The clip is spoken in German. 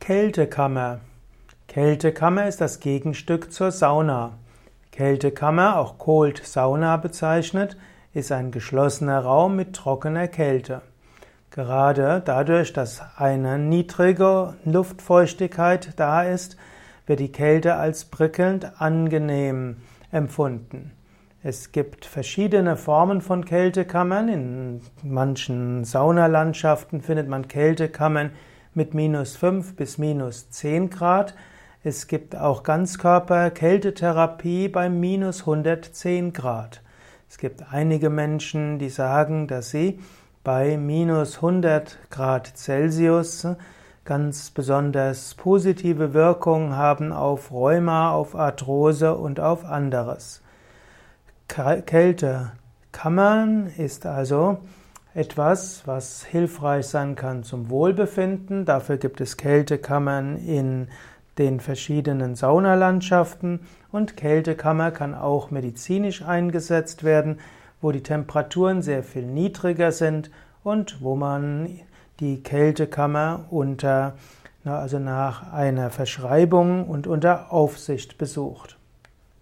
Kältekammer. Kältekammer ist das Gegenstück zur Sauna. Kältekammer, auch Cold Sauna bezeichnet, ist ein geschlossener Raum mit trockener Kälte. Gerade dadurch, dass eine niedrige Luftfeuchtigkeit da ist, wird die Kälte als prickelnd angenehm empfunden. Es gibt verschiedene Formen von Kältekammern. In manchen Saunalandschaften findet man Kältekammern mit minus 5 bis minus 10 Grad. Es gibt auch Ganzkörper-Kältetherapie bei minus 110 Grad. Es gibt einige Menschen, die sagen, dass sie bei minus 100 Grad Celsius ganz besonders positive Wirkungen haben auf Rheuma, auf Arthrose und auf anderes. Kältekammern ist also etwas, was hilfreich sein kann zum Wohlbefinden. Dafür gibt es Kältekammern in den verschiedenen Saunalandschaften und Kältekammer kann auch medizinisch eingesetzt werden, wo die Temperaturen sehr viel niedriger sind und wo man die Kältekammer unter, also nach einer Verschreibung und unter Aufsicht besucht.